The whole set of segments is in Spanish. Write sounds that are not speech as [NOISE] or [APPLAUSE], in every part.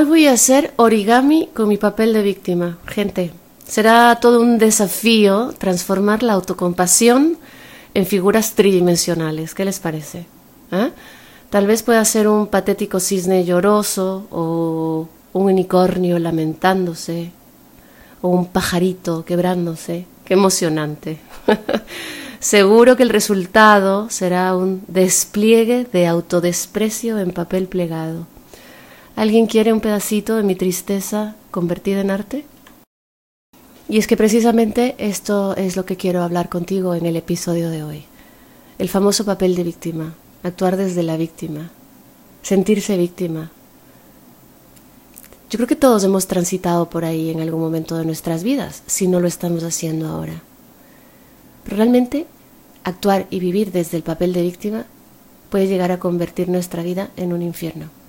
Hoy voy a hacer origami con mi papel de víctima. Gente, será todo un desafío transformar la autocompasión en figuras tridimensionales. ¿Qué les parece? ¿Eh? Tal vez pueda ser un patético cisne lloroso o un unicornio lamentándose o un pajarito quebrándose. Qué emocionante. [LAUGHS] Seguro que el resultado será un despliegue de autodesprecio en papel plegado. ¿Alguien quiere un pedacito de mi tristeza convertida en arte? Y es que precisamente esto es lo que quiero hablar contigo en el episodio de hoy. El famoso papel de víctima, actuar desde la víctima, sentirse víctima. Yo creo que todos hemos transitado por ahí en algún momento de nuestras vidas, si no lo estamos haciendo ahora. Pero realmente actuar y vivir desde el papel de víctima puede llegar a convertir nuestra vida en un infierno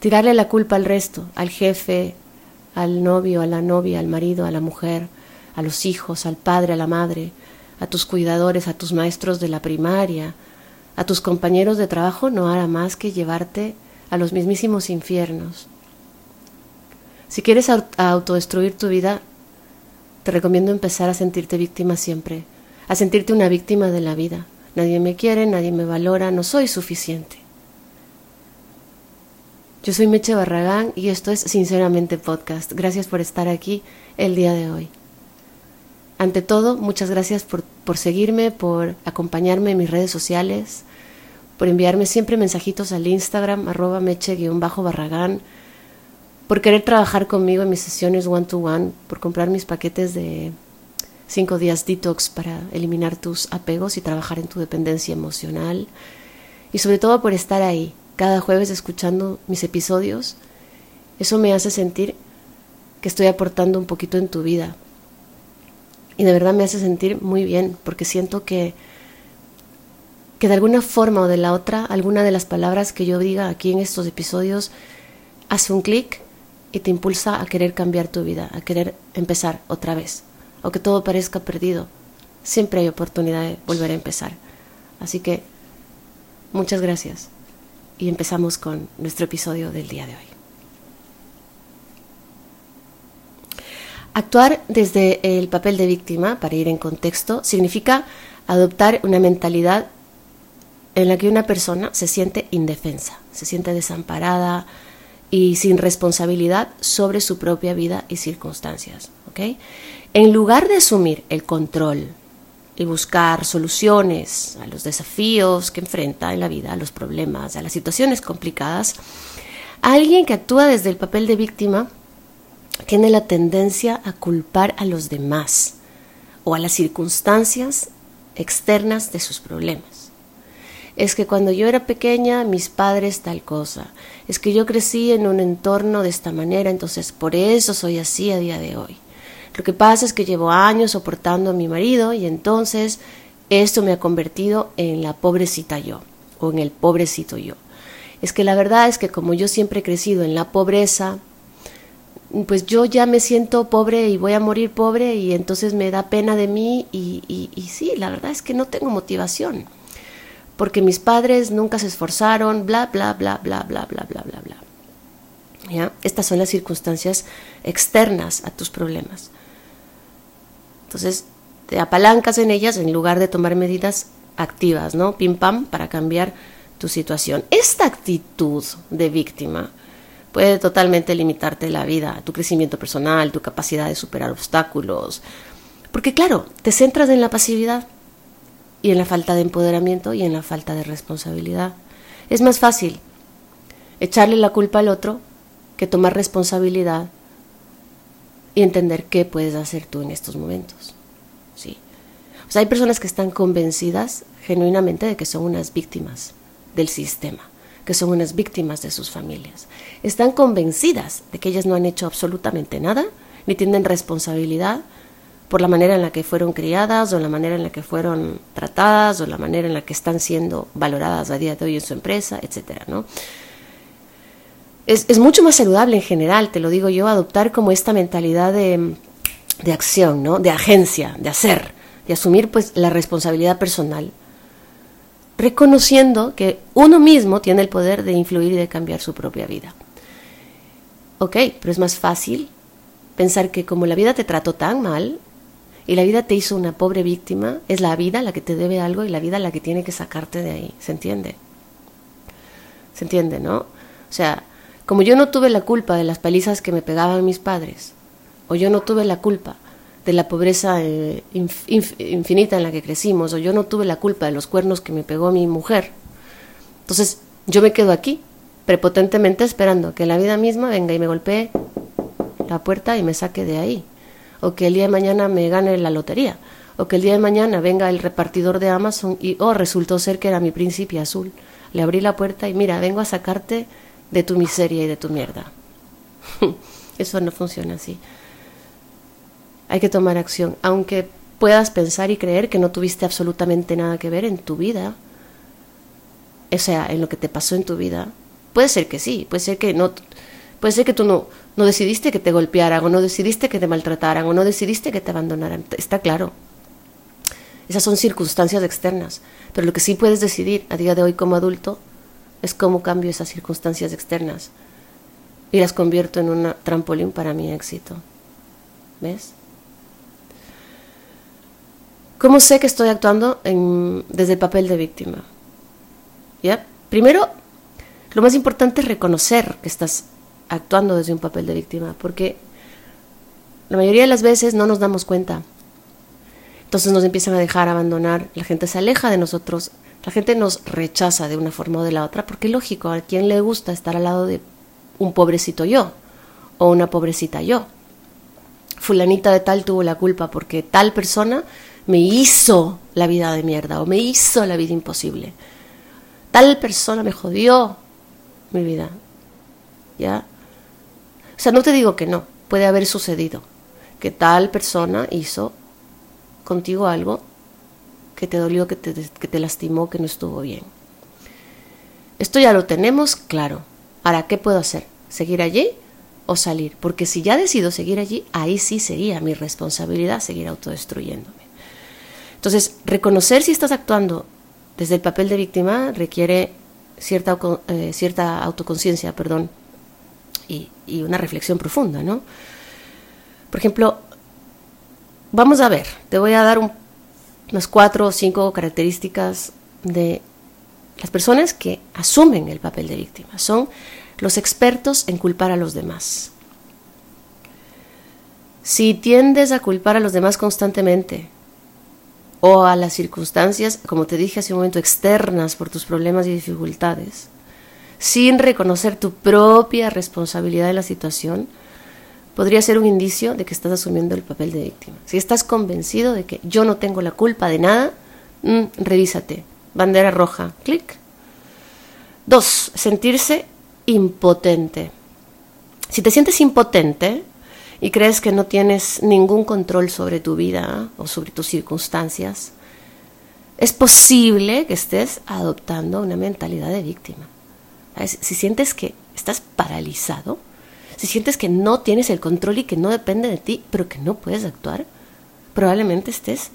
tirarle la culpa al resto, al jefe, al novio, a la novia, al marido, a la mujer, a los hijos, al padre, a la madre, a tus cuidadores, a tus maestros de la primaria, a tus compañeros de trabajo, no hará más que llevarte a los mismísimos infiernos. Si quieres autodestruir tu vida, te recomiendo empezar a sentirte víctima siempre, a sentirte una víctima de la vida. Nadie me quiere, nadie me valora, no soy suficiente. Yo soy Meche Barragán y esto es Sinceramente Podcast. Gracias por estar aquí el día de hoy. Ante todo, muchas gracias por, por seguirme, por acompañarme en mis redes sociales, por enviarme siempre mensajitos al Instagram, arroba meche-barragán, por querer trabajar conmigo en mis sesiones one-to-one, -one, por comprar mis paquetes de cinco días detox para eliminar tus apegos y trabajar en tu dependencia emocional, y sobre todo por estar ahí, cada jueves escuchando mis episodios, eso me hace sentir que estoy aportando un poquito en tu vida. Y de verdad me hace sentir muy bien, porque siento que, que de alguna forma o de la otra, alguna de las palabras que yo diga aquí en estos episodios hace un clic y te impulsa a querer cambiar tu vida, a querer empezar otra vez. Aunque todo parezca perdido, siempre hay oportunidad de volver a empezar. Así que, muchas gracias y empezamos con nuestro episodio del día de hoy. Actuar desde el papel de víctima, para ir en contexto, significa adoptar una mentalidad en la que una persona se siente indefensa, se siente desamparada y sin responsabilidad sobre su propia vida y circunstancias. En lugar de asumir el control y buscar soluciones a los desafíos que enfrenta en la vida, a los problemas, a las situaciones complicadas, alguien que actúa desde el papel de víctima tiene la tendencia a culpar a los demás o a las circunstancias externas de sus problemas. Es que cuando yo era pequeña mis padres tal cosa, es que yo crecí en un entorno de esta manera, entonces por eso soy así a día de hoy. Lo que pasa es que llevo años soportando a mi marido y entonces esto me ha convertido en la pobrecita yo o en el pobrecito yo. Es que la verdad es que como yo siempre he crecido en la pobreza, pues yo ya me siento pobre y voy a morir pobre y entonces me da pena de mí y, sí, la verdad es que no tengo motivación porque mis padres nunca se esforzaron, bla, bla, bla, bla, bla, bla, bla, bla, bla. ¿Ya? Estas son las circunstancias externas a tus problemas. Entonces, te apalancas en ellas en lugar de tomar medidas activas, ¿no? Pim pam, para cambiar tu situación. Esta actitud de víctima puede totalmente limitarte la vida, tu crecimiento personal, tu capacidad de superar obstáculos. Porque claro, te centras en la pasividad y en la falta de empoderamiento y en la falta de responsabilidad. Es más fácil echarle la culpa al otro que tomar responsabilidad y entender qué puedes hacer tú en estos momentos. ¿sí? O hay personas que están convencidas genuinamente de que son unas víctimas del sistema. que son unas víctimas de sus familias. Están convencidas de que ellas no han hecho absolutamente nada, ni tienen responsabilidad por la manera en la que fueron criadas o la manera en la que fueron tratadas o la manera en la que están siendo valoradas a día de hoy en su empresa, etcétera, ¿no? Es, es mucho más saludable en general, te lo digo yo, adoptar como esta mentalidad de, de acción, ¿no? De agencia, de hacer, de asumir pues la responsabilidad personal, reconociendo que uno mismo tiene el poder de influir y de cambiar su propia vida. Ok, pero es más fácil pensar que como la vida te trató tan mal y la vida te hizo una pobre víctima, es la vida la que te debe algo y la vida la que tiene que sacarte de ahí. ¿Se entiende? ¿Se entiende, no? O sea, como yo no tuve la culpa de las palizas que me pegaban mis padres, o yo no tuve la culpa de la pobreza eh, infinita en la que crecimos, o yo no tuve la culpa de los cuernos que me pegó mi mujer, entonces yo me quedo aquí, prepotentemente esperando que la vida misma venga y me golpee la puerta y me saque de ahí, o que el día de mañana me gane la lotería, o que el día de mañana venga el repartidor de Amazon y, oh, resultó ser que era mi príncipe azul. Le abrí la puerta y mira, vengo a sacarte de tu miseria y de tu mierda. [LAUGHS] Eso no funciona así. Hay que tomar acción, aunque puedas pensar y creer que no tuviste absolutamente nada que ver en tu vida, o sea, en lo que te pasó en tu vida. Puede ser que sí, puede ser que no, puede ser que tú no, no decidiste que te golpearan, o no decidiste que te maltrataran, o no decidiste que te abandonaran. Está claro. Esas son circunstancias externas. Pero lo que sí puedes decidir a día de hoy como adulto es cómo cambio esas circunstancias externas y las convierto en un trampolín para mi éxito. ¿Ves? ¿Cómo sé que estoy actuando desde el papel de víctima? ¿Ya? Primero, lo más importante es reconocer que estás actuando desde un papel de víctima, porque la mayoría de las veces no nos damos cuenta. Entonces nos empiezan a dejar abandonar, la gente se aleja de nosotros, la gente nos rechaza de una forma o de la otra, porque lógico, a quien le gusta estar al lado de un pobrecito yo o una pobrecita yo. Fulanita de tal tuvo la culpa porque tal persona me hizo la vida de mierda o me hizo la vida imposible. Tal persona me jodió mi vida. ¿Ya? O sea, no te digo que no, puede haber sucedido que tal persona hizo contigo algo que te dolió, que te, que te lastimó, que no estuvo bien. Esto ya lo tenemos claro. Ahora, ¿qué puedo hacer? ¿Seguir allí o salir? Porque si ya decido seguir allí, ahí sí sería mi responsabilidad seguir autodestruyéndome. Entonces, reconocer si estás actuando desde el papel de víctima requiere cierta, eh, cierta autoconciencia, perdón, y, una reflexión profunda, ¿no? Por ejemplo, vamos a ver, te voy a dar unas cuatro o cinco características de las personas que asumen el papel de víctima. Son los expertos en culpar a los demás. Si tiendes a culpar a los demás constantemente o a las circunstancias, como te dije hace un momento, externas por tus problemas y dificultades, sin reconocer tu propia responsabilidad en la situación, podría ser un indicio de que estás asumiendo el papel de víctima. Si estás convencido de que yo no tengo la culpa de nada, mm, revísate. Bandera roja, clic. Dos, sentirse impotente. Si te sientes impotente y crees que no tienes ningún control sobre tu vida o sobre tus circunstancias, es posible que estés adoptando una mentalidad de víctima. Si sientes que estás paralizado, si sientes que no tienes el control y que no depende de ti, pero que no puedes actuar, probablemente estés,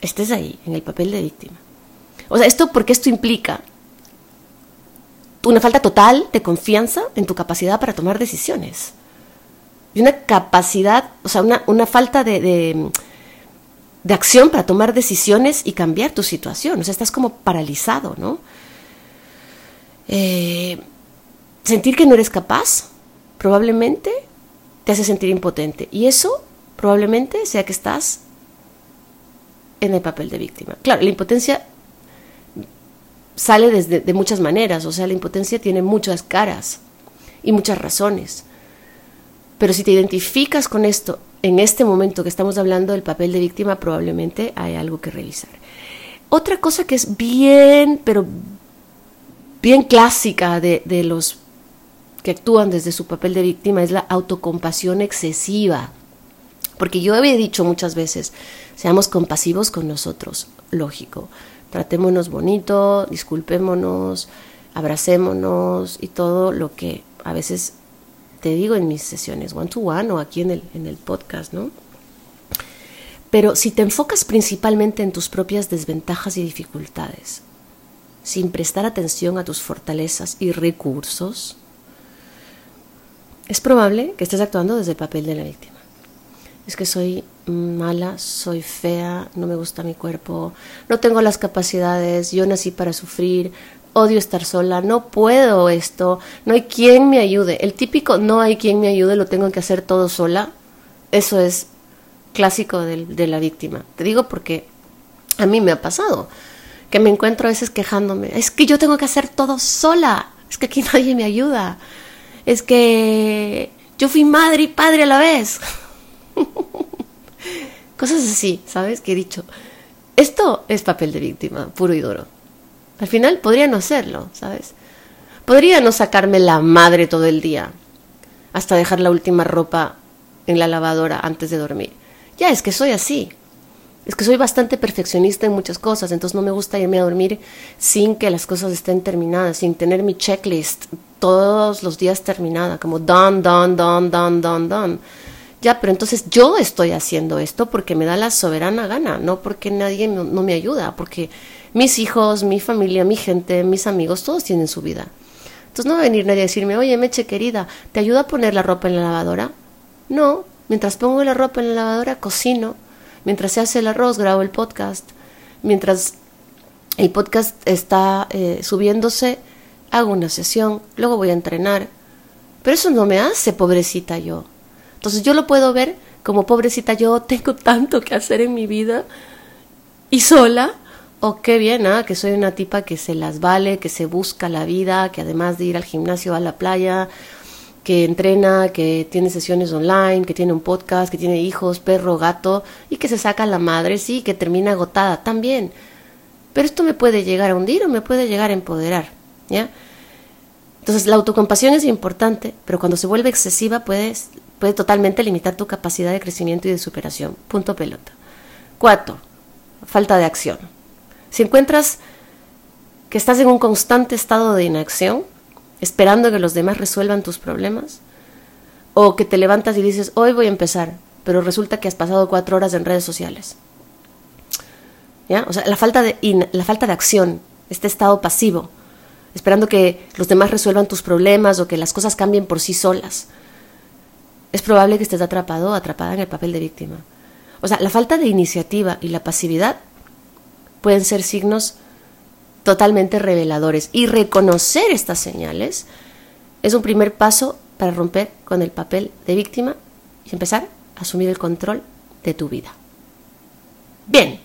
estés ahí, en el papel de víctima. O sea, esto porque esto implica una falta total de confianza en tu capacidad para tomar decisiones. Y una capacidad, o sea, una, falta de, de, de acción para tomar decisiones y cambiar tu situación. O sea, estás como paralizado, ¿no? Eh, sentir que no eres capaz probablemente te hace sentir impotente. Y eso probablemente sea que estás en el papel de víctima. Claro, la impotencia sale desde, de muchas maneras, o sea, la impotencia tiene muchas caras y muchas razones. Pero si te identificas con esto en este momento que estamos hablando del papel de víctima, probablemente hay algo que revisar. Otra cosa que es bien, pero bien clásica de, de los que actúan desde su papel de víctima es la autocompasión excesiva. Porque yo había dicho muchas veces, seamos compasivos con nosotros, lógico. Tratémonos bonito, disculpémonos, abracémonos y todo lo que a veces te digo en mis sesiones one to one o aquí en el, en el podcast, ¿no? Pero si te enfocas principalmente en tus propias desventajas y dificultades, sin prestar atención a tus fortalezas y recursos, es probable que estés actuando desde el papel de la víctima. Es que soy mala, soy fea, no me gusta mi cuerpo, no tengo las capacidades, yo nací para sufrir, odio estar sola, no puedo esto, no hay quien me ayude. El típico no hay quien me ayude, lo tengo que hacer todo sola, eso es clásico de, de la víctima. Te digo porque a mí me ha pasado que me encuentro a veces quejándome, es que yo tengo que hacer todo sola, es que aquí nadie me ayuda, es que yo fui madre y padre a la vez. [LAUGHS] Cosas así, ¿sabes? Que he dicho. Esto es papel de víctima, puro y duro. Al final podría no hacerlo, ¿sabes? Podría no sacarme la madre todo el día, hasta dejar la última ropa en la lavadora antes de dormir. Ya, es que soy así. Es que soy bastante perfeccionista en muchas cosas, entonces no me gusta irme a dormir sin que las cosas estén terminadas, sin tener mi checklist todos los días terminada, como done, done, done, done, done, done. Ya, pero entonces yo estoy haciendo esto porque me da la soberana gana, no porque nadie no me ayuda, porque mis hijos, mi familia, mi gente, mis amigos, todos tienen su vida. Entonces no va a venir nadie a decirme, oye, Meche querida, ¿te ayuda a poner la ropa en la lavadora? No, mientras pongo la ropa en la lavadora, cocino, mientras se hace el arroz, grabo el podcast, mientras el podcast está eh, subiéndose, hago una sesión, luego voy a entrenar. Pero eso no me hace pobrecita yo. Entonces yo lo puedo ver como pobrecita yo tengo tanto que hacer en mi vida y sola. O oh, qué bien, ¿ah? que soy una tipa que se las vale, que se busca la vida, que además de ir al gimnasio va a la playa, que entrena, que tiene sesiones online, que tiene un podcast, que tiene hijos, perro, gato, y que se saca la madre, sí, que termina agotada también. Pero esto me puede llegar a hundir o me puede llegar a empoderar, ¿ya? Entonces la autocompasión es importante, pero cuando se vuelve excesiva puedes puede totalmente limitar tu capacidad de crecimiento y de superación. Punto pelota. Cuatro, falta de acción. Si encuentras que estás en un constante estado de inacción, esperando que los demás resuelvan tus problemas, o que te levantas y dices, hoy voy a empezar, pero resulta que has pasado cuatro horas en redes sociales. ¿Ya? O sea, la falta de, la falta de acción, este estado pasivo, esperando que los demás resuelvan tus problemas o que las cosas cambien por sí solas es probable que estés atrapado o atrapada en el papel de víctima. O sea, la falta de iniciativa y la pasividad pueden ser signos totalmente reveladores y reconocer estas señales es un primer paso para romper con el papel de víctima y empezar a asumir el control de tu vida. Bien,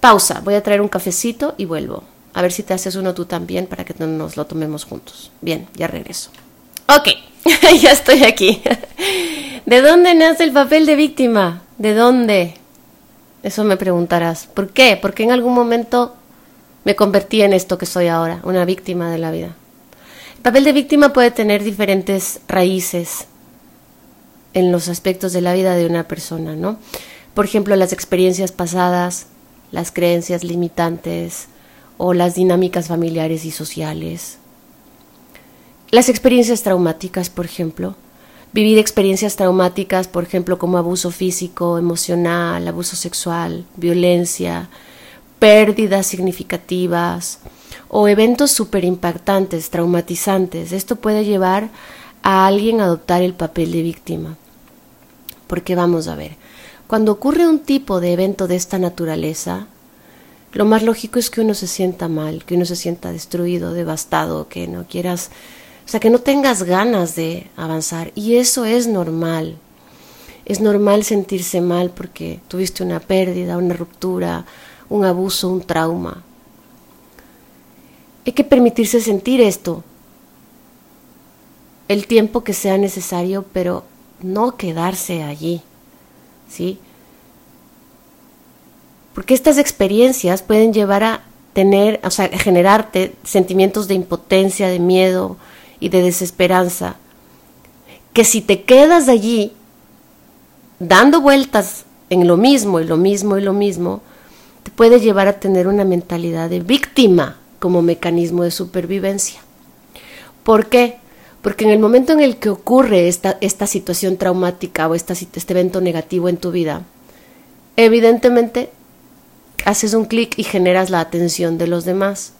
pausa, voy a traer un cafecito y vuelvo. A ver si te haces uno tú también para que nos lo tomemos juntos. Bien, ya regreso. Ok. [LAUGHS] ya estoy aquí. [LAUGHS] ¿De dónde nace el papel de víctima? ¿De dónde? Eso me preguntarás. ¿Por qué? Porque en algún momento me convertí en esto que soy ahora, una víctima de la vida. El papel de víctima puede tener diferentes raíces en los aspectos de la vida de una persona, ¿no? Por ejemplo, las experiencias pasadas, las creencias limitantes o las dinámicas familiares y sociales, las experiencias traumáticas, por ejemplo, vivir experiencias traumáticas, por ejemplo, como abuso físico, emocional, abuso sexual, violencia, pérdidas significativas o eventos súper impactantes, traumatizantes. Esto puede llevar a alguien a adoptar el papel de víctima. Porque vamos a ver, cuando ocurre un tipo de evento de esta naturaleza, lo más lógico es que uno se sienta mal, que uno se sienta destruido, devastado, que no quieras o sea, que no tengas ganas de avanzar. Y eso es normal. Es normal sentirse mal porque tuviste una pérdida, una ruptura, un abuso, un trauma. Hay que permitirse sentir esto el tiempo que sea necesario, pero no quedarse allí. ¿Sí? Porque estas experiencias pueden llevar a tener, o sea, generarte sentimientos de impotencia, de miedo y de desesperanza, que si te quedas allí dando vueltas en lo mismo y lo mismo y lo mismo, te puede llevar a tener una mentalidad de víctima como mecanismo de supervivencia. ¿Por qué? Porque en el momento en el que ocurre esta, esta situación traumática o este evento negativo en tu vida, evidentemente haces un clic y generas la atención de los demás.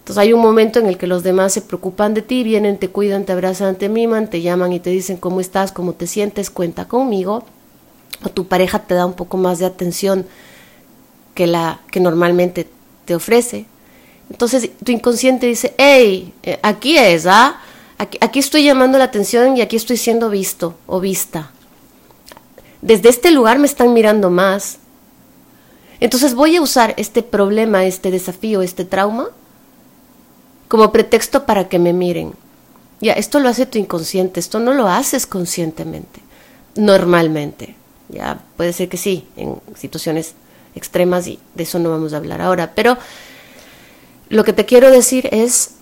Entonces hay un momento en el que los demás se preocupan de ti, vienen, te cuidan, te abrazan, te miman, te llaman y te dicen cómo estás, cómo te sientes, cuenta conmigo. O tu pareja te da un poco más de atención que la que normalmente te ofrece. Entonces tu inconsciente dice, hey, eh, aquí es, ¿ah? Aquí, aquí estoy llamando la atención y aquí estoy siendo visto o vista. Desde este lugar me están mirando más. Entonces voy a usar este problema, este desafío, este trauma como pretexto para que me miren. Ya, esto lo hace tu inconsciente, esto no lo haces conscientemente, normalmente. Ya, puede ser que sí, en situaciones extremas y de eso no vamos a hablar ahora, pero lo que te quiero decir es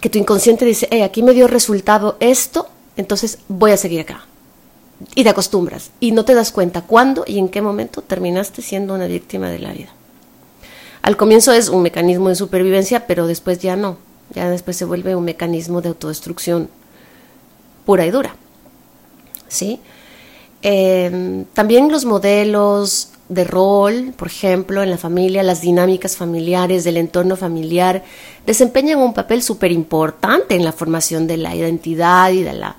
que tu inconsciente dice, hey, aquí me dio resultado esto, entonces voy a seguir acá. Y te acostumbras y no te das cuenta cuándo y en qué momento terminaste siendo una víctima de la vida. Al comienzo es un mecanismo de supervivencia, pero después ya no. Ya después se vuelve un mecanismo de autodestrucción pura y dura. ¿Sí? Em, también los modelos de rol, por ejemplo, en la familia, las dinámicas familiares del entorno familiar, desempeñan un papel súper importante en la formación de la identidad y de la,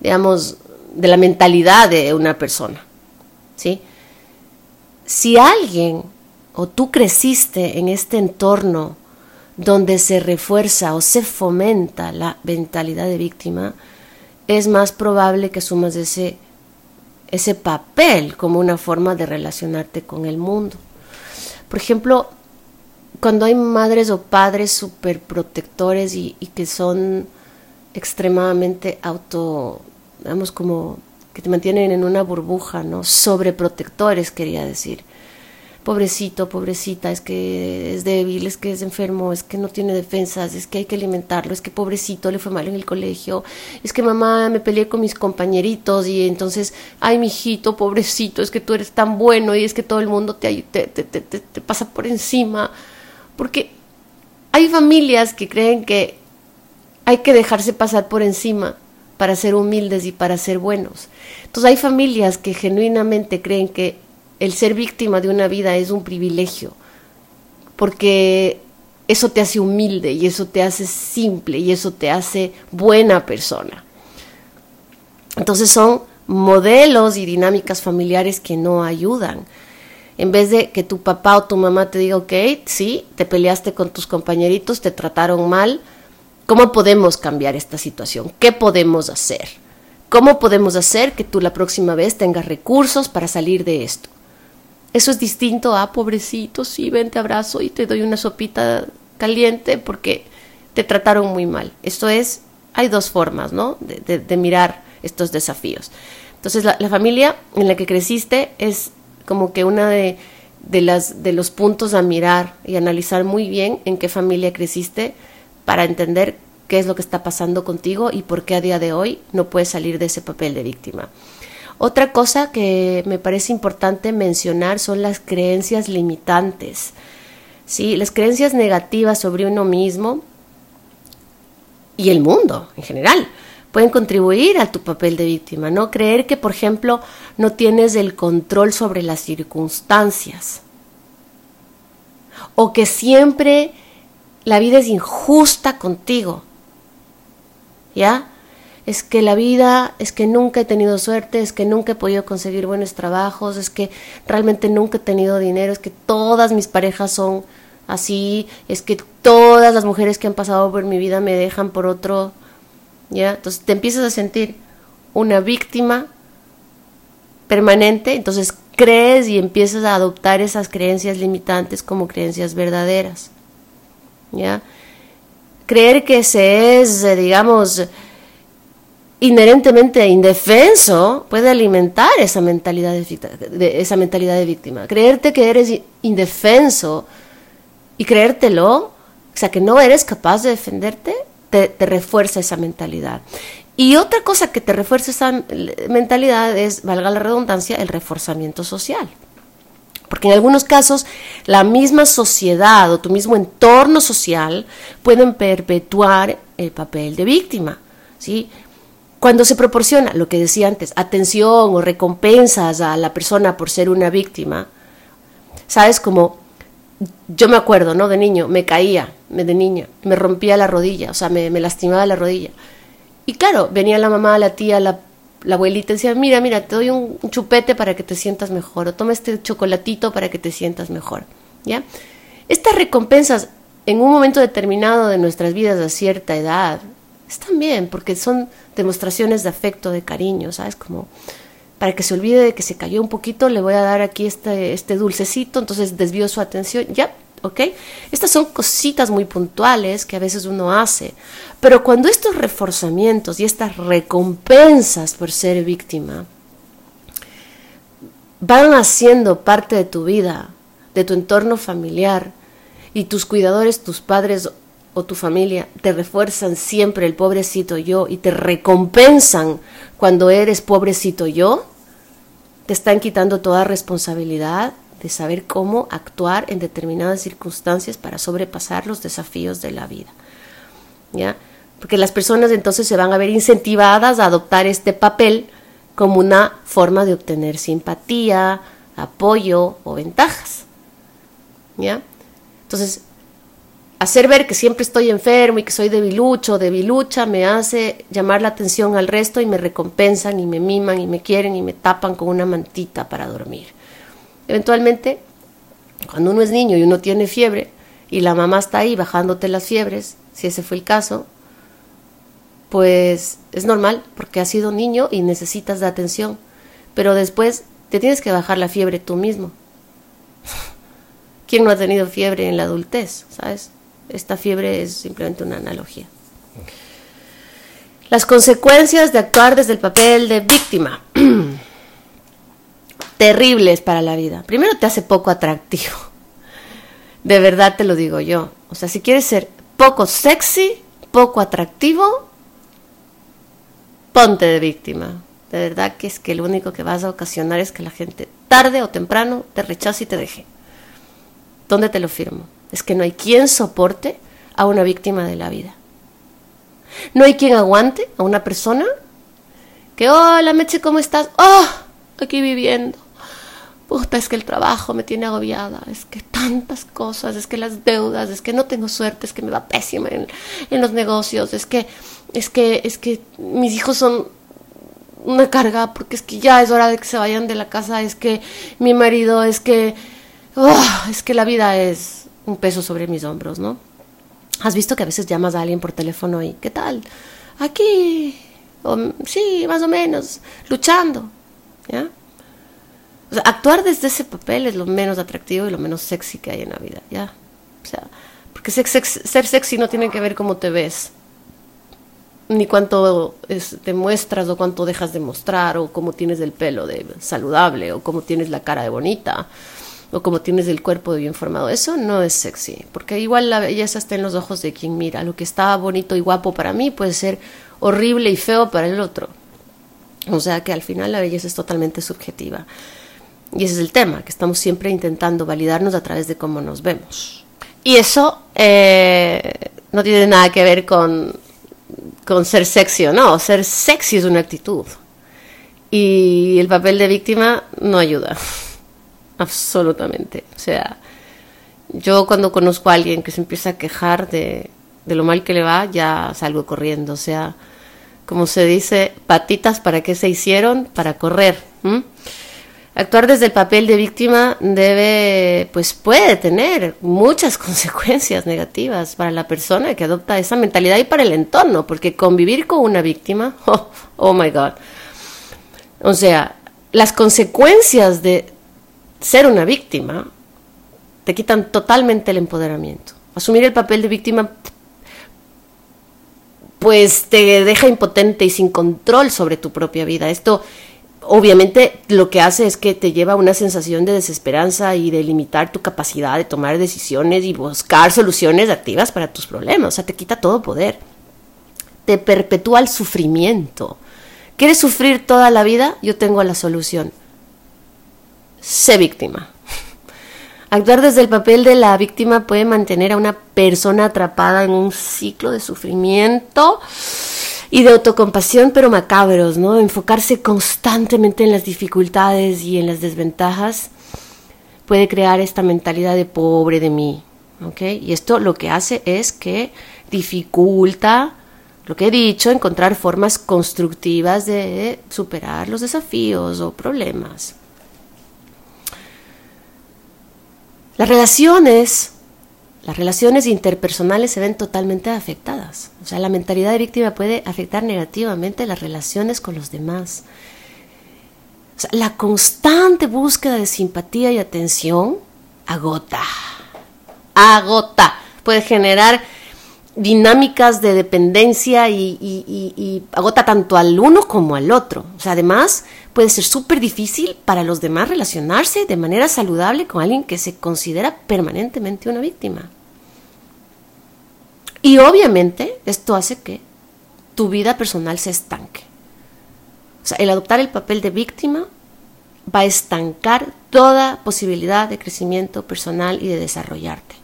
digamos, de la mentalidad de una persona. ¿sí? Si alguien o tú creciste en este entorno donde se refuerza o se fomenta la mentalidad de víctima, es más probable que sumas ese, ese papel como una forma de relacionarte con el mundo. Por ejemplo, cuando hay madres o padres súper protectores y, que son extremadamente auto, digamos como que te mantienen en una burbuja, ¿no? Sobreprotectores, quería decir pobrecito, pobrecita, es que es débil, es que es enfermo, es que no tiene defensas, es que hay que alimentarlo, es que pobrecito le fue mal en el colegio, es que mamá me peleé con mis compañeritos y entonces, ay, mijito, pobrecito, es que tú eres tan bueno y es que todo el mundo te, te, te, te pasa por encima. Porque hay familias que creen que hay que dejarse pasar por encima para ser humildes y para ser buenos. Entonces hay familias que genuinamente creen que el ser víctima de una vida es un privilegio, porque eso te hace humilde y eso te hace simple y eso te hace buena persona. Entonces son modelos y dinámicas familiares que no ayudan. En vez de que tu papá o tu mamá te diga, ok, sí, te peleaste con tus compañeritos, te trataron mal, ¿cómo podemos cambiar esta situación? ¿Qué podemos hacer? ¿Cómo podemos hacer que tú la próxima vez tengas recursos para salir de esto? Eso es distinto a pobrecito, sí, ven, te abrazo y te doy una sopita caliente porque te trataron muy mal. Esto es, hay dos formas, ¿no? De, mirar estos desafíos. Entonces, la, familia en la que creciste es como que una de, de, las, de los puntos a mirar y analizar muy bien en qué familia creciste para entender qué es lo que está pasando contigo y por qué a día de hoy no puedes salir de ese papel de víctima. Otra cosa que me parece importante mencionar son las creencias limitantes. ¿sí? Las creencias negativas sobre uno mismo y el mundo en general pueden contribuir a tu papel de víctima, ¿no? Creer que, por ejemplo, no tienes el control sobre las circunstancias. O que siempre la vida es injusta contigo. ¿Ya? Es que la vida, es que nunca he tenido suerte, es que nunca he podido conseguir buenos trabajos, es que realmente nunca he tenido dinero, es que todas mis parejas son así, es que todas las mujeres que han pasado por mi vida me dejan por otro, ¿ya? Entonces te empiezas a sentir una víctima permanente, entonces crees y empiezas a adoptar esas creencias limitantes como creencias verdaderas, ¿ya? Creer que se es, eh, digamos, inherentemente indefenso puede alimentar esa mentalidad de, esa mentalidad de víctima. Creerte que eres indefenso y creértelo, o sea, que no eres capaz de defenderte, te, te refuerza esa mentalidad. Y otra cosa que te refuerza esa mentalidad es, valga la redundancia, el reforzamiento social. Porque en algunos casos la misma sociedad o tu mismo entorno social pueden perpetuar el papel de víctima. ¿sí? Cuando se proporciona, lo que decía antes, atención o recompensas a la persona por ser una víctima, ¿sabes? Como yo me acuerdo, ¿no? De niño, me caía, de niña, me rompía la rodilla, o sea, me, lastimaba la rodilla. Y claro, venía la mamá, la tía, la abuelita decía, mira, mira, te doy un, chupete para que te sientas mejor, o toma este chocolatito para que te sientas mejor, ¿ya? Estas recompensas en un momento determinado de nuestras vidas a cierta edad están bien, porque son demostraciones de afecto, de cariño, ¿sabes? Como para que se olvide de que se cayó un poquito, le voy a dar aquí este, este dulcecito, entonces desvió su atención, ya, ¿ok? Estas son cositas muy puntuales que a veces uno hace, pero cuando estos reforzamientos y estas recompensas por ser víctima van haciendo parte de tu vida, de tu entorno familiar, y tus cuidadores, tus padres o tu familia te refuerzan siempre el pobrecito yo y te recompensan cuando eres pobrecito yo, te están quitando toda responsabilidad de saber cómo actuar en determinadas circunstancias para sobrepasar los desafíos de la vida. ¿Ya? Porque las personas entonces se van a ver incentivadas a adoptar este papel como una forma de obtener simpatía, apoyo o ventajas. ¿Ya? Entonces, hacer ver que siempre estoy enfermo y que soy debilucho debilucha me hace llamar la atención al resto y me recompensan y me miman y me quieren y me tapan con una mantita para dormir. Eventualmente, cuando uno es niño y uno tiene fiebre y la mamá está ahí bajándote las fiebres, si ese fue el caso, pues es normal porque has sido niño y necesitas de atención, pero después te tienes que bajar la fiebre tú mismo. [LAUGHS] ¿Quién no ha tenido fiebre en la adultez? ¿Sabes? Esta fiebre es simplemente una analogía. Las consecuencias de actuar desde el papel de víctima. [CLEARS THROAT] terribles para la vida. Primero te hace poco atractivo. De verdad te lo digo yo. O sea, si quieres ser poco sexy, poco atractivo, ponte de víctima. De verdad que es que lo único que vas a ocasionar es que la gente tarde o temprano te rechace y te deje. ¿Dónde te lo firmo? Es que no hay quien soporte a una víctima de la vida. No hay quien aguante a una persona que, hola Meche, ¿cómo estás? Oh, aquí viviendo puta, es que el trabajo me tiene agobiada, es que tantas cosas, es que las deudas, es que no tengo suerte, es que me va pésima en, en los negocios, es que, es que, es que mis hijos son una carga porque es que ya es hora de que se vayan de la casa, es que mi marido, es que, oh, es que la vida es un peso sobre mis hombros, ¿no? ¿Has visto que a veces llamas a alguien por teléfono y, ¿qué tal? Aquí, sí, más o menos, luchando, ¿ya? actuar desde ese papel es lo menos atractivo y lo menos sexy que hay en la vida, ¿ya? O sea, porque ser, sexy no tiene que ver cómo te ves, ni cuánto es, te muestras o cuánto dejas de mostrar, o cómo tienes el pelo de saludable, o cómo tienes la cara de bonita, o cómo tienes el cuerpo bien formado. Eso no es sexy, porque igual la belleza está en los ojos de quien mira. Lo que está bonito y guapo para mí puede ser horrible y feo para el otro. O sea que al final la belleza es totalmente subjetiva. Y ese es el tema, que estamos siempre intentando validarnos a través de cómo nos vemos. Y eso eh, no tiene nada que ver con, con ser sexy o no. Ser sexy es una actitud. Y el papel de víctima no ayuda. Absolutamente. O sea, yo cuando conozco a alguien que se empieza a quejar de, lo mal que le va, ya salgo corriendo. O sea, como se dice, patitas para qué se hicieron, para correr. Actuar desde el papel de víctima debe, pues puede tener muchas [LAUGHS] consecuencias negativas para la persona que adopta esa mentalidad y para el entorno, porque convivir con una víctima, [LAUGHS] oh, oh my god. O sea, las consecuencias de ser una víctima te quitan totalmente el empoderamiento. Asumir el papel de víctima pues te deja impotente y sin control sobre tu propia vida. Esto obviamente lo que hace es que te lleva a una sensación de desesperanza y de limitar tu capacidad de tomar decisiones y buscar soluciones activas para tus problemas. O sea, te quita todo poder. Te perpetúa el sufrimiento. ¿Quieres sufrir toda la vida? Yo tengo la solución. Sé víctima. Actuar desde el papel de la víctima puede mantener a una persona atrapada en un ciclo de sufrimiento y de autocompasión, pero macabros, ¿no? Enfocarse constantemente en las dificultades y en las desventajas puede crear esta mentalidad de pobre de mí, ¿ok? Y esto lo que hace es que dificulta, lo que he dicho, encontrar formas constructivas de superar los desafíos o problemas. Las relaciones, las relaciones interpersonales se ven totalmente afectadas. O sea, la mentalidad de víctima puede afectar negativamente las relaciones con los demás. O sea, la constante búsqueda de simpatía y atención agota. Agota. Puede generar dinámicas de dependencia y, agota tanto al uno como al otro. O sea, además puede ser súper difícil para los demás relacionarse de manera saludable con alguien que se considera permanentemente una víctima. Y obviamente esto hace que tu vida personal se estanque. O sea, el adoptar el papel de víctima va a estancar toda posibilidad de crecimiento personal y de desarrollarte.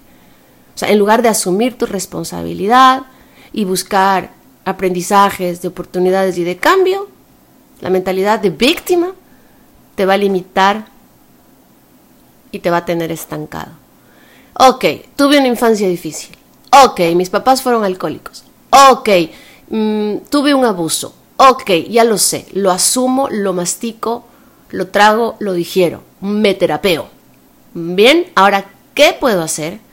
O sea, en lugar de asumir tu responsabilidad y buscar aprendizajes de oportunidades y de cambio, la mentalidad de víctima te va a limitar y te va a tener estancado. Ok, tuve una infancia difícil. Ok, mis papás fueron alcohólicos. Ok, mm, tuve un abuso. Ok, ya lo sé, lo asumo, lo mastico, lo trago, lo digiero, me terapeo. Bien, ahora, ¿qué puedo hacer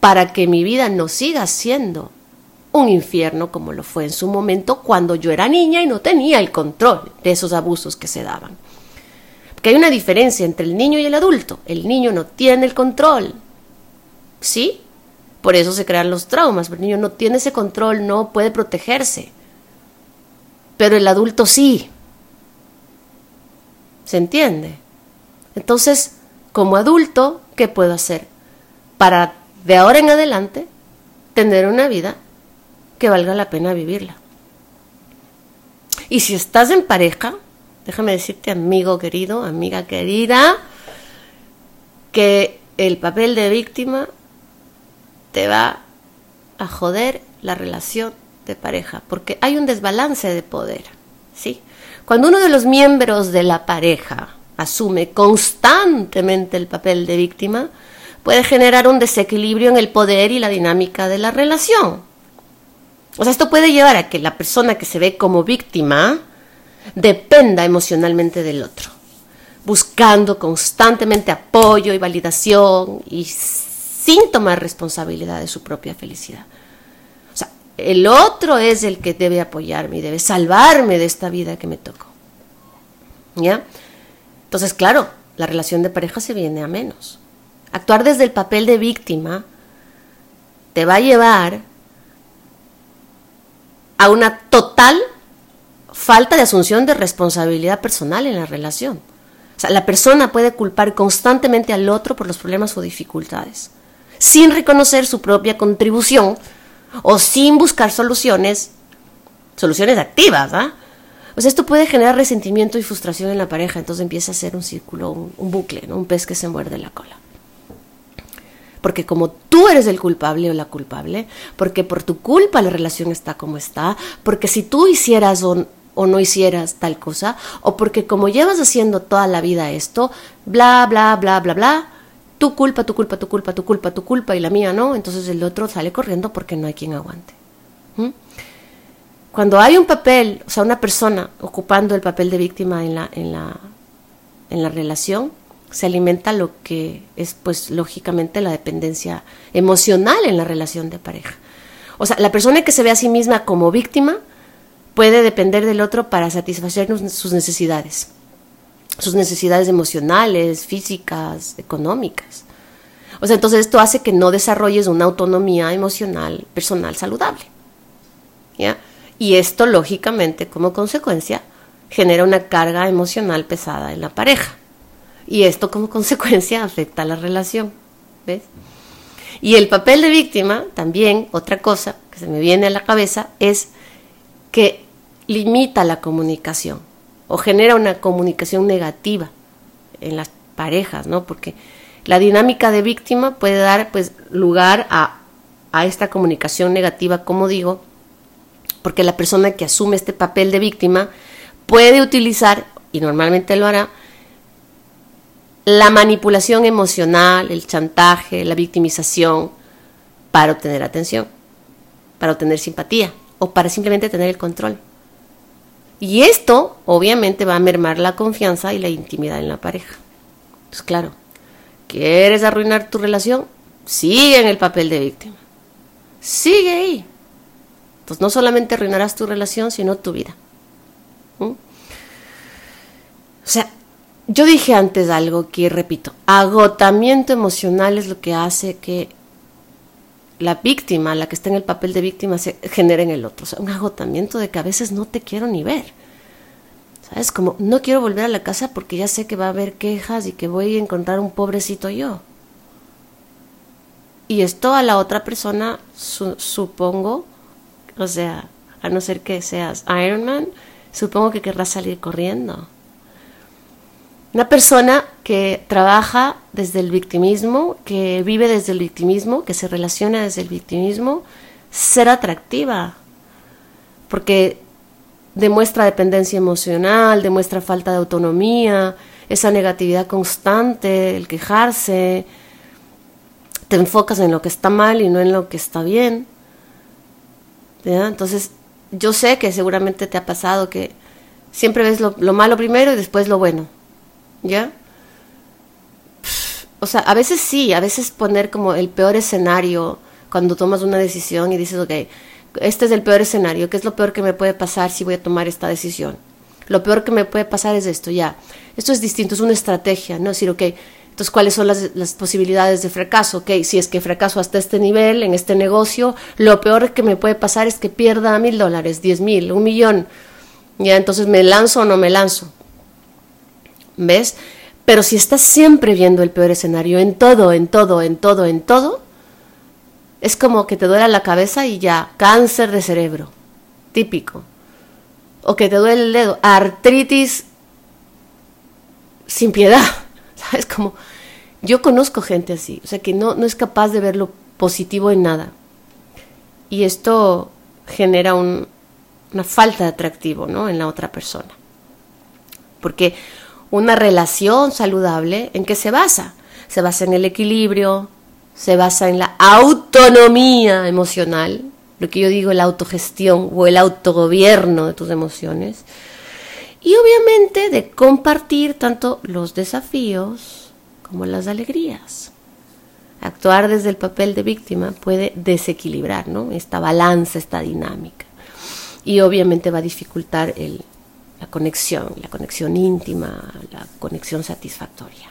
para que mi vida no siga siendo un infierno como lo fue en su momento cuando yo era niña y no tenía el control de esos abusos que se daban. Porque hay una diferencia entre el niño y el adulto. El niño no tiene el control. ¿Sí? Por eso se crean los traumas. El niño no tiene ese control, no puede protegerse. Pero el adulto sí. ¿Se entiende? Entonces, como adulto, ¿qué puedo hacer? Para de ahora en adelante tener una vida que valga la pena vivirla. Y si estás en pareja, déjame decirte, amigo querido, amiga querida, que el papel de víctima te va a joder la relación de pareja, porque hay un desbalance de poder, ¿sí? Cuando uno de los miembros de la pareja asume constantemente el papel de víctima, puede generar un desequilibrio en el poder y la dinámica de la relación. O sea, esto puede llevar a que la persona que se ve como víctima dependa emocionalmente del otro, buscando constantemente apoyo y validación y sin tomar responsabilidad de su propia felicidad. O sea, el otro es el que debe apoyarme y debe salvarme de esta vida que me tocó. ¿Ya? Entonces, claro, la relación de pareja se viene a menos. Actuar desde el papel de víctima te va a llevar a una total falta de asunción de responsabilidad personal en la relación. O sea, la persona puede culpar constantemente al otro por los problemas o dificultades, sin reconocer su propia contribución o sin buscar soluciones, soluciones activas. ¿ah? O sea, esto puede generar resentimiento y frustración en la pareja, entonces empieza a ser un círculo, un, bucle, un pez que se muerde la cola porque como tú eres el culpable o la culpable, porque por tu culpa la relación está como está, porque si tú hicieras o, no hicieras tal cosa, o porque como llevas haciendo toda la vida esto, bla, bla, bla, bla, bla, tu culpa, tu culpa, tu culpa, tu culpa, tu culpa y la mía no, entonces el otro sale corriendo porque no hay quien aguante. Cuando hay un papel, o sea, una persona ocupando el papel de víctima en la, en la, en la relación, se alimenta lo que es pues lógicamente la dependencia emocional en la relación de pareja. O sea, la persona que se ve a sí misma como víctima puede depender del otro para satisfacer sus necesidades, sus necesidades emocionales, físicas, económicas. O sea, entonces esto hace que no desarrolles una autonomía emocional personal saludable. ¿Ya? Y esto lógicamente como consecuencia genera una carga emocional pesada en la pareja. Y esto como [LAUGHS] consecuencia afecta a la relación. ¿Ves? Y el papel de víctima, también, otra cosa que se me viene a la cabeza, es que limita la comunicación o genera una comunicación negativa en las parejas, ¿no? Porque la dinámica de víctima puede dar pues lugar a, a esta comunicación negativa, como digo, porque la persona que asume este papel de víctima puede utilizar, y normalmente lo hará, la manipulación emocional, el chantaje, la victimización para obtener atención, para obtener simpatía o para simplemente tener el control. Y esto obviamente va a mermar la confianza y la intimidad en la pareja. Pues claro, ¿quieres arruinar tu relación? Sigue en el papel de víctima. Sigue ahí. Entonces no solamente arruinarás tu relación, sino tu vida. ¿Mm? O sea, yo dije antes algo que repito, agotamiento emocional es lo que hace que la víctima, la que está en el papel de víctima, se genere en el otro. O sea, un agotamiento de que a veces no te quiero ni ver. ¿Sabes? Como no quiero volver a la casa porque ya sé que va a haber quejas y que voy a encontrar un pobrecito yo. Y esto a la otra persona, supongo, o sea, a no ser que seas Iron Man, supongo que querrás salir corriendo. Una persona que trabaja desde el victimismo, que vive desde el victimismo, que se relaciona desde el victimismo, será atractiva, porque demuestra dependencia emocional, demuestra falta de autonomía, esa negatividad constante, el quejarse, te enfocas en lo que está mal y no en lo que está bien. Entonces, yo sé que seguramente te ha pasado que siempre ves lo malo primero y después lo bueno ¿Ya? O sea, a veces sí, a veces poner como el peor escenario cuando tomas una decisión y dices, ok, este es el peor escenario, ¿qué es lo peor que me puede pasar si voy a tomar esta decisión? Lo peor que me puede pasar es esto, ya. Esto es distinto, es una estrategia, ¿no? decir, ok, entonces, ¿cuáles son las, las, posibilidades de fracaso? Ok, si es que fracaso hasta este nivel, en este negocio, lo peor que me puede pasar es que pierda mil dólares, diez mil, un millón. Ya, entonces, ¿me lanzo o no me lanzo? ¿Ves? Pero si estás siempre viendo el peor escenario en todo, en todo, en todo, en todo, es como que te duele la cabeza y ya, cáncer de cerebro, típico. O que te duele el dedo, artritis sin piedad. [LAUGHS] ¿Sabes? Como yo conozco gente así, o sea, que no, no es capaz de ver lo positivo en nada. Y esto genera un, una falta de atractivo, ¿no? En la otra persona. Porque una relación saludable, ¿en qué se basa? Se basa en el equilibrio, se basa en la autonomía emocional, lo que yo digo, la autogestión o el autogobierno de tus emociones. Y obviamente de compartir tanto los desafíos como las alegrías. Actuar desde el papel de víctima puede desequilibrar ¿no? esta balanza, esta dinámica. Y obviamente va a dificultar el, la conexión, la conexión íntima, la conexión satisfactoria.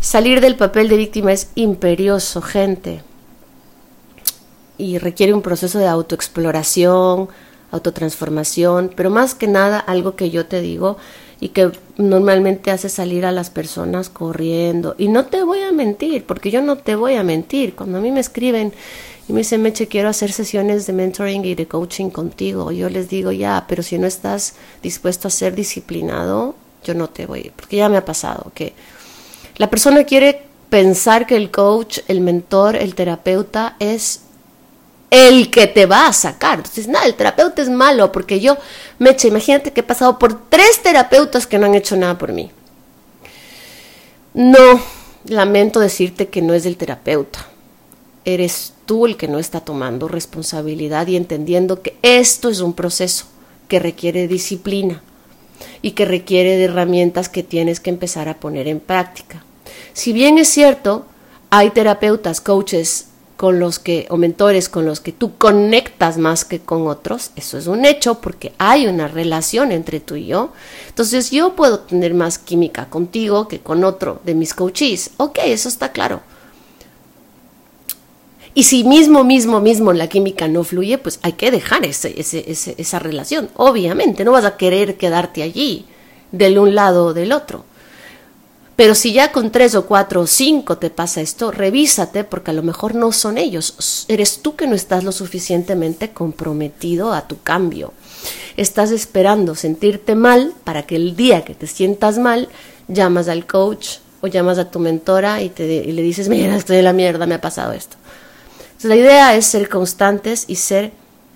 Salir del papel de víctima es imperioso, gente, y requiere un proceso de autoexploración, autotransformación, pero más que nada algo que yo te digo y que normalmente hace salir a las personas corriendo. Y no te voy a mentir, porque yo no te voy a mentir. Cuando a mí me escriben y me dicen, Meche, quiero hacer sesiones de mentoring y de coaching contigo. Yo les digo, ya, pero si no estás dispuesto a ser disciplinado, yo no te voy, porque ya me ha pasado que la persona quiere pensar que el coach, el mentor, el terapeuta es el que te va a sacar. Entonces, nada, el terapeuta es malo, porque yo, Meche, imagínate que he pasado por tres terapeutas que no han hecho nada por mí. No, lamento decirte que no es el terapeuta eres tú el que no está tomando responsabilidad y entendiendo que esto es un proceso que requiere disciplina y que requiere de herramientas que tienes que empezar a poner en práctica. Si bien es cierto, hay terapeutas, coaches con los que o mentores con los que tú conectas más que con otros, eso es un hecho porque hay una relación entre tú y yo. Entonces yo puedo tener más química contigo que con otro de mis coaches. Ok, eso está claro Y si mismo, mismo, mismo la química no fluye, pues hay que dejar ese, esa relación. Obviamente, no vas a querer quedarte allí, del un lado o del otro. Pero si ya con tres o cuatro o cinco te pasa esto, revísate porque a lo mejor no son ellos. Eres tú que no estás lo suficientemente comprometido a tu cambio. Estás esperando sentirte mal para que el día que te sientas mal llamas al coach o llamas a tu mentora y, te, le dices, mira, estoy de la mierda, me ha pasado esto. Entonces, la idea es ser constantes y ser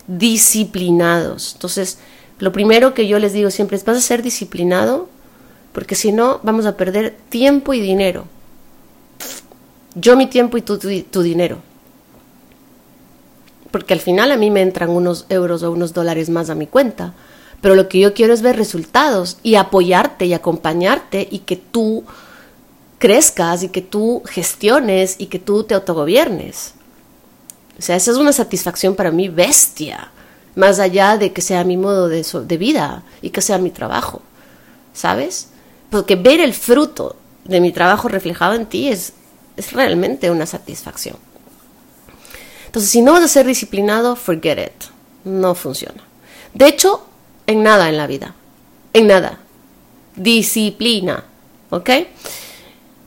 disciplinados. Entonces, lo primero que yo les digo siempre es, vas a ser disciplinado porque si no, vamos a perder tiempo y dinero. Yo mi tiempo y tu, tu dinero porque al final a mí me entran unos euros o unos dólares más a mi cuenta, pero lo que yo quiero es ver resultados y apoyarte y acompañarte y que tú crezcas y que tú gestiones y que tú te autogobiernes. O sea, esa es una satisfacción para mí bestia, más allá de que sea mi modo de, de vida y que sea mi trabajo, ¿sabes? Porque ver el fruto de mi trabajo reflejado en ti es, es realmente una satisfacción. Entonces, si no vas a ser disciplinado, forget it. No funciona. De hecho, en nada en la vida. En nada. Disciplina. ¿Ok?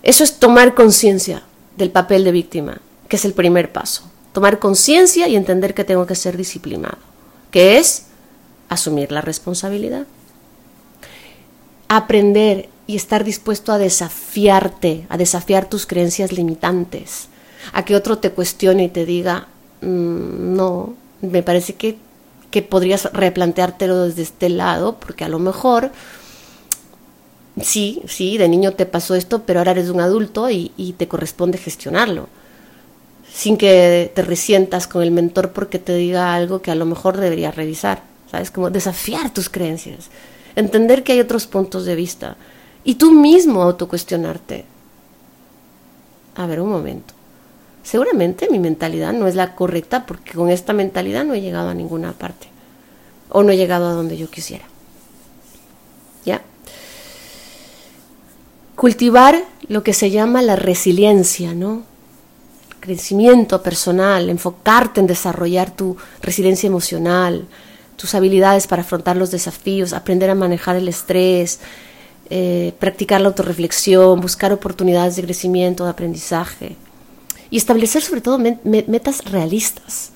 Eso es tomar conciencia del papel de víctima, que es el primer paso. Tomar conciencia y entender que tengo que ser disciplinado, que es asumir la responsabilidad. Aprender y estar dispuesto a desafiarte, a desafiar tus creencias limitantes, a que otro te cuestione y te diga, Mm, no, me parece que, que podrías replanteártelo desde este lado, porque a lo mejor sí, sí, de niño te pasó esto, pero ahora eres un adulto y, y, te corresponde gestionarlo. Sin que te resientas con el mentor porque te diga algo que a lo mejor deberías revisar. ¿Sabes? Como desafiar tus creencias. Entender que hay otros puntos de vista. Y tú mismo autocuestionarte. A ver, un momento seguramente mi mentalidad no es la correcta porque con esta mentalidad no he llegado a ninguna parte o no he llegado a donde yo quisiera. ¿Ya? Cultivar lo que se llama la resiliencia, ¿no? Crecimiento personal, enfocarte en desarrollar tu resiliencia emocional, tus habilidades para afrontar los desafíos, aprender a manejar el estrés, eh, practicar la autorreflexión, buscar oportunidades de crecimiento, de aprendizaje, y establecer sobre todo metas realistas.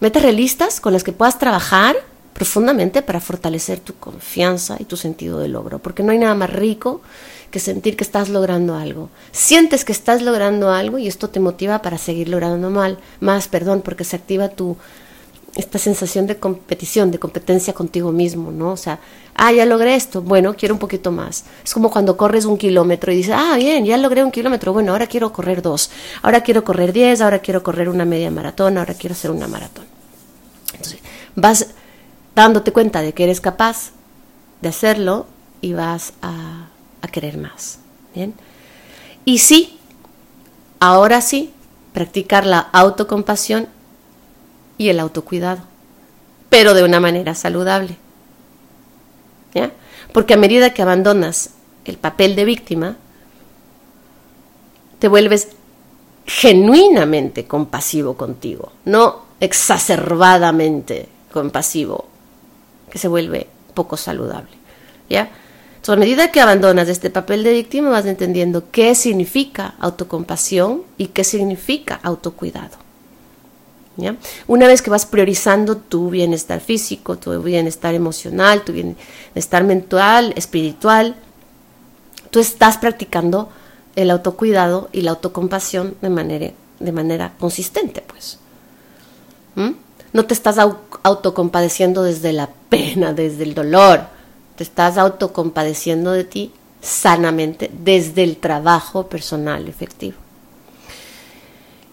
Metas realistas con las que puedas trabajar profundamente para fortalecer tu confianza y tu sentido de logro, porque no hay nada más rico que sentir que estás logrando algo. Sientes que estás logrando algo y esto te motiva para seguir logrando mal, más, perdón, porque se activa tu esta sensación de competición, de competencia contigo mismo, ¿no? O sea, ah, ya logré esto, bueno, quiero un poquito más. Es como cuando corres un kilómetro y dices, ah, bien, ya logré un kilómetro, bueno, ahora quiero correr dos, ahora quiero correr diez, ahora quiero correr una media maratón, ahora quiero hacer una maratón. Entonces, vas dándote cuenta de que eres capaz de hacerlo y vas a, a querer más, ¿bien? Y sí, ahora sí, practicar la autocompasión y el autocuidado, pero de una manera saludable. ¿Ya? Porque a medida que abandonas el papel de víctima, te vuelves genuinamente compasivo contigo, no exacerbadamente compasivo, que se vuelve poco saludable. ¿Ya? Entonces, a medida que abandonas este papel de víctima, vas entendiendo qué significa autocompasión y qué significa autocuidado. Una vez que vas priorizando tu bienestar físico, tu bienestar emocional, tu bienestar mental, espiritual, tú estás practicando el autocuidado y la autocompasión de manera, de manera consistente, pues. ¿Mm? No te estás autocompadeciendo desde la pena, desde el dolor, te estás autocompadeciendo de ti sanamente desde el trabajo personal efectivo.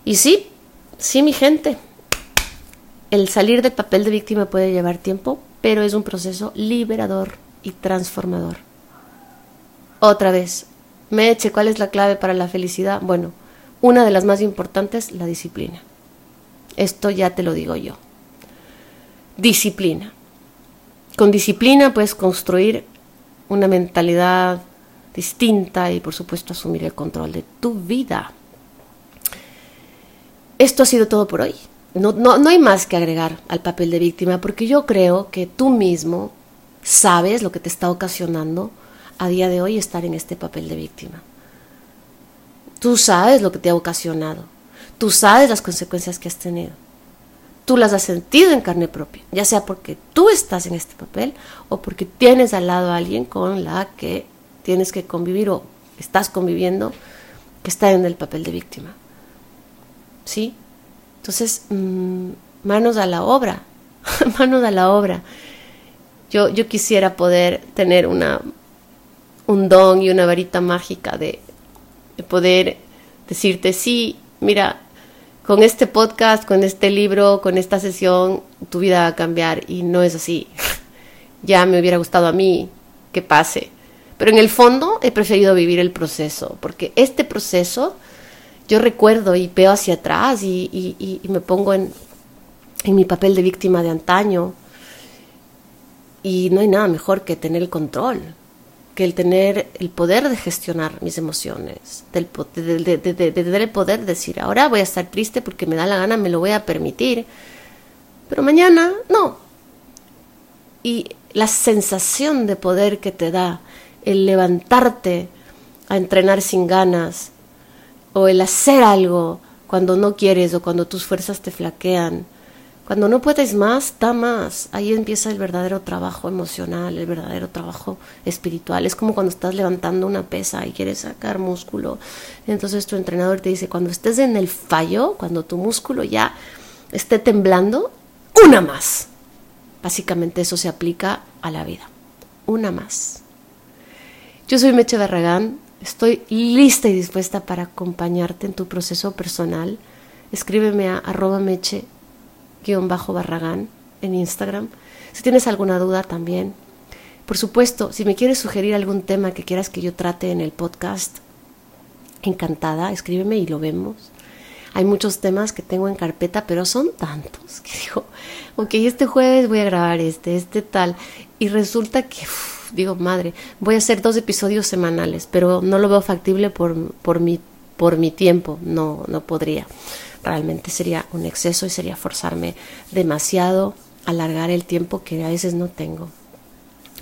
Y sí, sí, mi gente, el salir del papel de víctima puede llevar tiempo, pero es un proceso liberador y transformador. Otra vez, Meche, ¿cuál es la clave para la felicidad? Bueno, una de las más importantes, la disciplina. Esto ya te lo digo yo. Disciplina. Con disciplina puedes construir una mentalidad distinta y por supuesto asumir el control de tu vida. esto ha sido todo por hoy. No, no, no hay más que agregar al papel de víctima porque yo creo que tú mismo sabes lo que te está ocasionando a día de hoy estar en este papel de víctima. Tú sabes lo que te ha ocasionado. Tú sabes las consecuencias que has tenido. Tú las has sentido en carne propia, ya sea porque tú estás en este papel o porque tienes al lado a alguien con la que tienes que convivir o estás conviviendo que está en el papel de víctima. ¿Sí? Entonces, mm, manos a la obra, [LAUGHS] manos a la obra. Yo, yo quisiera poder tener una, un don y una varita mágica de, de poder decirte, sí, mira, con este podcast, con este libro, con esta sesión, tu vida va a cambiar y no es así. [LAUGHS] ya me hubiera gustado a mí que pase. Pero en el fondo he preferido vivir el proceso, porque este proceso yo recuerdo y veo hacia atrás y, y, y me pongo en, en mi papel de víctima de antaño y no hay nada mejor que tener el control, que el tener el poder de gestionar mis emociones, del, de, de, de, tener el poder de decir, ahora voy a estar triste porque me da la gana, me lo voy a permitir, pero mañana no. Y la sensación de poder que te da el levantarte a entrenar sin ganas, o el hacer algo cuando no quieres o cuando tus fuerzas te flaquean, cuando no puedes más, da más. Ahí empieza el verdadero trabajo emocional, el verdadero trabajo espiritual. Es como cuando estás levantando una pesa y quieres sacar músculo. Entonces tu entrenador te dice, cuando estés en el fallo, cuando tu músculo ya esté temblando, una más. Básicamente eso se aplica a la vida. Una más. Yo soy Meche Barragán. Estoy lista y dispuesta para acompañarte en tu proceso personal. Escríbeme a arroba meche bajo barragán en Instagram. Si tienes alguna duda también. Por supuesto, si me quieres sugerir algún tema que quieras que yo trate en el podcast, encantada, escríbeme y lo vemos. Hay muchos temas que tengo en carpeta, pero son tantos que digo, ok, este jueves voy a grabar este, este tal. Y resulta que, digo, madre, voy a hacer dos episodios semanales, pero no lo veo factible por, por, mi, por mi tiempo, no, no podría realmente sería un exceso y sería forzarme demasiado, alargar el tiempo que a veces no tengo.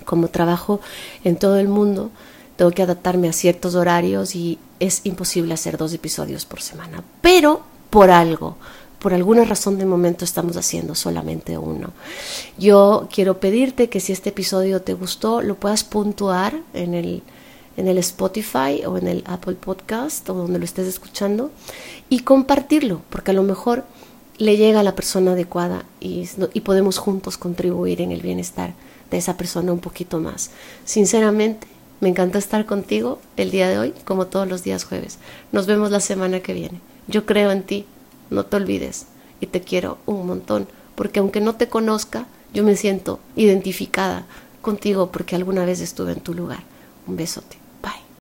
Como trabajo en todo el mundo, tengo que adaptarme a ciertos horarios y es imposible hacer dos episodios por semana. Pero por algo, por alguna razón de momento estamos haciendo solamente uno. Yo quiero pedirte que si este episodio te gustó, lo puedas puntuar en el en el Spotify o en el Apple Podcast o donde lo estés escuchando y compartirlo, porque a lo mejor le llega a la persona adecuada y, y podemos juntos contribuir en el bienestar de esa persona un poquito más. Sinceramente, me encanta estar contigo el día de hoy, como todos los días jueves. Nos vemos la semana que viene. Yo creo en ti, no te olvides, y te quiero un montón, porque aunque no te conozca, yo me siento identificada contigo porque alguna vez estuve en tu lugar. Un besote.